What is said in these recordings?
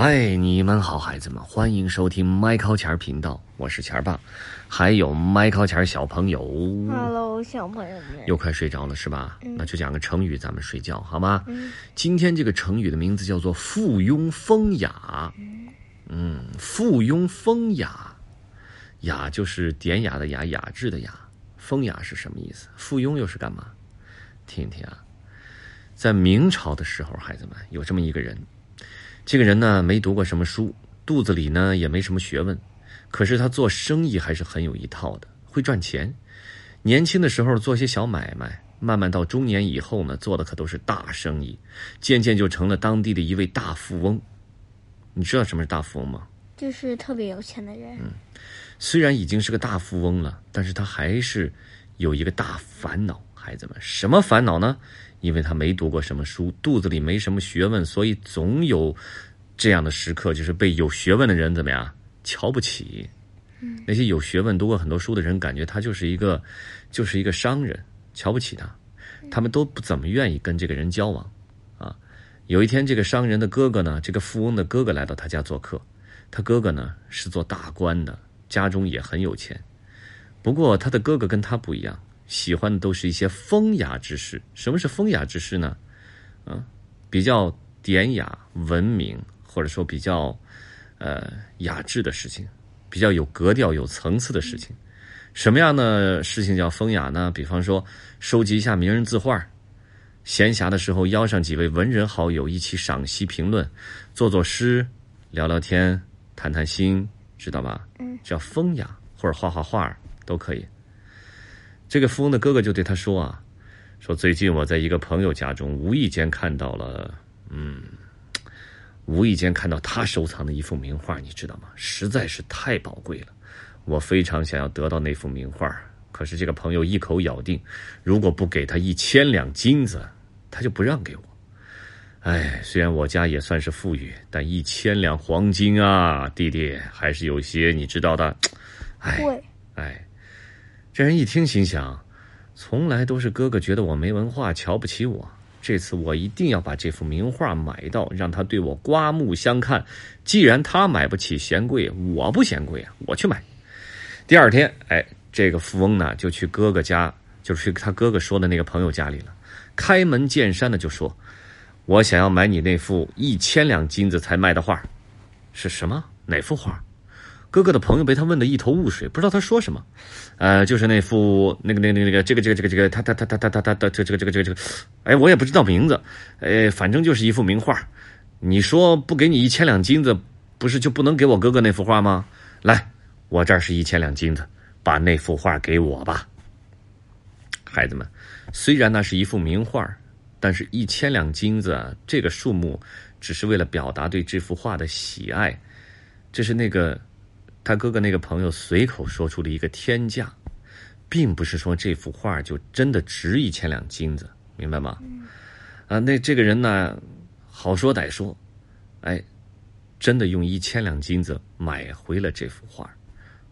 嗨，你们好，孩子们，欢迎收听麦考钱频道，我是钱儿爸，还有麦考钱小朋友。Hello，小朋友们。又快睡着了是吧？那就讲个成语，咱们睡觉好吗？嗯今天这个成语的名字叫做“附庸风雅”。嗯，附庸风雅，雅就是典雅的雅，雅致的雅。风雅是什么意思？附庸又是干嘛？听一听啊，在明朝的时候，孩子们有这么一个人，这个人呢没读过什么书，肚子里呢也没什么学问，可是他做生意还是很有一套的，会赚钱。年轻的时候做些小买卖，慢慢到中年以后呢，做的可都是大生意，渐渐就成了当地的一位大富翁。你知道什么是大富翁吗？就是特别有钱的人。嗯虽然已经是个大富翁了，但是他还是有一个大烦恼。孩子们，什么烦恼呢？因为他没读过什么书，肚子里没什么学问，所以总有这样的时刻，就是被有学问的人怎么样瞧不起。那些有学问、读过很多书的人，感觉他就是一个，就是一个商人，瞧不起他。他们都不怎么愿意跟这个人交往。啊，有一天，这个商人的哥哥呢，这个富翁的哥哥来到他家做客。他哥哥呢是做大官的，家中也很有钱。不过他的哥哥跟他不一样，喜欢的都是一些风雅之事。什么是风雅之事呢？嗯，比较典雅、文明，或者说比较呃雅致的事情，比较有格调、有层次的事情。什么样的事情叫风雅呢？比方说，收集一下名人字画，闲暇的时候邀上几位文人好友一起赏析评论，做做诗，聊聊天。谈谈心，知道吧？嗯，叫风雅，或者画画画都可以。这个富翁的哥哥就对他说啊，说最近我在一个朋友家中无意间看到了，嗯，无意间看到他收藏的一幅名画，你知道吗？实在是太宝贵了，我非常想要得到那幅名画。可是这个朋友一口咬定，如果不给他一千两金子，他就不让给我。哎，虽然我家也算是富裕，但一千两黄金啊，弟弟还是有些你知道的。哎，贵。哎，这人一听，心想：从来都是哥哥觉得我没文化，瞧不起我。这次我一定要把这幅名画买到，让他对我刮目相看。既然他买不起嫌贵，我不嫌贵啊，我去买。第二天，哎，这个富翁呢就去哥哥家，就是去他哥哥说的那个朋友家里了。开门见山的就说。我想要买你那幅一千两金子才卖的画，是什么？哪幅画？哥哥的朋友被他问得一头雾水，不知道他说什么。呃，就是那幅那个那个那个这个这个这个这个他他他他他他他的这这个这个这个这个，哎，我也不知道名字，哎，反正就是一幅名画。你说不给你一千两金子，不是就不能给我哥哥那幅画吗？来，我这儿是一千两金子，把那幅画给我吧。孩子们，虽然那是一幅名画。但是，一千两金子这个数目，只是为了表达对这幅画的喜爱。这是那个他哥哥那个朋友随口说出了一个天价，并不是说这幅画就真的值一千两金子，明白吗？啊，那这个人呢，好说歹说，哎，真的用一千两金子买回了这幅画。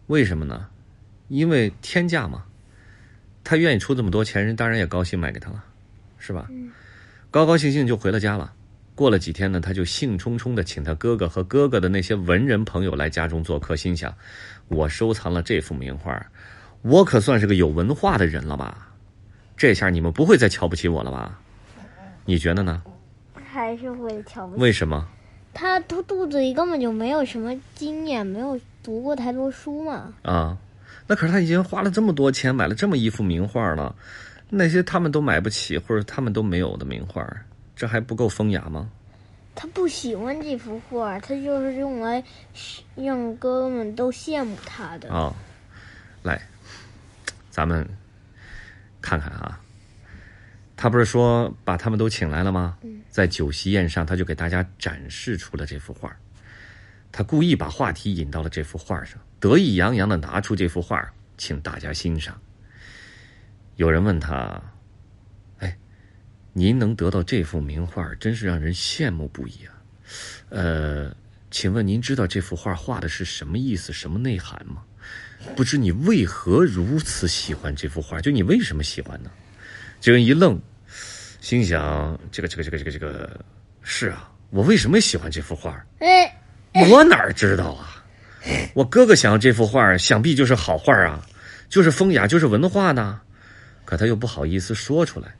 为什么呢？因为天价嘛，他愿意出这么多钱，人当然也高兴买给他了。是吧？高高兴兴就回了家了。过了几天呢，他就兴冲冲地请他哥哥和哥哥的那些文人朋友来家中做客，心想：我收藏了这幅名画，我可算是个有文化的人了吧？这下你们不会再瞧不起我了吧？你觉得呢？还是会瞧不起。为什么？他他肚子里根本就没有什么经验，没有读过太多书嘛。啊，那可是他已经花了这么多钱买了这么一幅名画了。那些他们都买不起或者他们都没有的名画，这还不够风雅吗？他不喜欢这幅画，他就是用来让哥哥们都羡慕他的。啊、哦，来，咱们看看啊，他不是说把他们都请来了吗？在酒席宴上，他就给大家展示出了这幅画。他故意把话题引到了这幅画上，得意洋洋的拿出这幅画，请大家欣赏。有人问他：“哎，您能得到这幅名画，真是让人羡慕不已啊！呃，请问您知道这幅画画的是什么意思、什么内涵吗？不知你为何如此喜欢这幅画？就你为什么喜欢呢？”这人一愣，心想：“这个、这个、这个、这个、这个，是啊，我为什么喜欢这幅画？我哪知道啊？我哥哥想要这幅画，想必就是好画啊，就是风雅，就是文化呢。可他又不好意思说出来，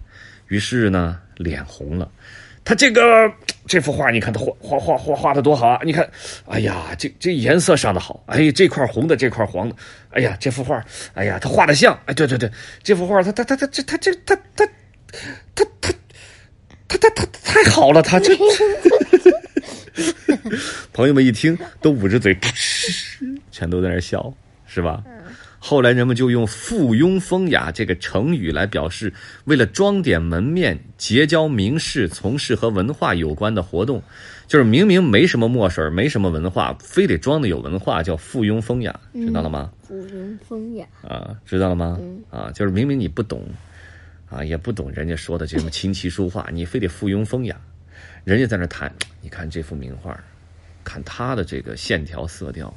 于是呢，脸红了。他这个这幅画，你看他画画画画画的多好啊！你看，哎呀，这这颜色上的好，哎，这块红的，这块黄的，哎呀，这幅画，哎呀，他画的像，哎，对对对，这幅画，他他他他这他这他他他他他他他太好了，他这。朋友们一听，都捂着嘴，全都在那笑，是吧？后来人们就用“附庸风雅”这个成语来表示，为了装点门面、结交名士、从事和文化有关的活动，就是明明没什么墨水、没什么文化，非得装的有文化，叫“附庸风雅”，知道了吗？附庸风雅啊，知道了吗？啊，就是明明你不懂，啊，也不懂人家说的这什么琴棋书画，你非得附庸风雅，人家在那谈，你看这幅名画，看它的这个线条色调。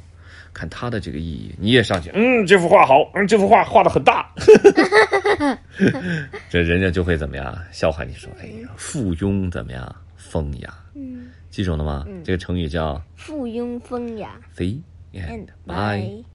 看他的这个意义，你也上去，嗯，这幅画好，嗯，这幅画画的很大，这人家就会怎么样笑话你说，哎呀，附庸怎么样风雅，嗯，记住了吗？这个成语叫附庸风雅。See and bye。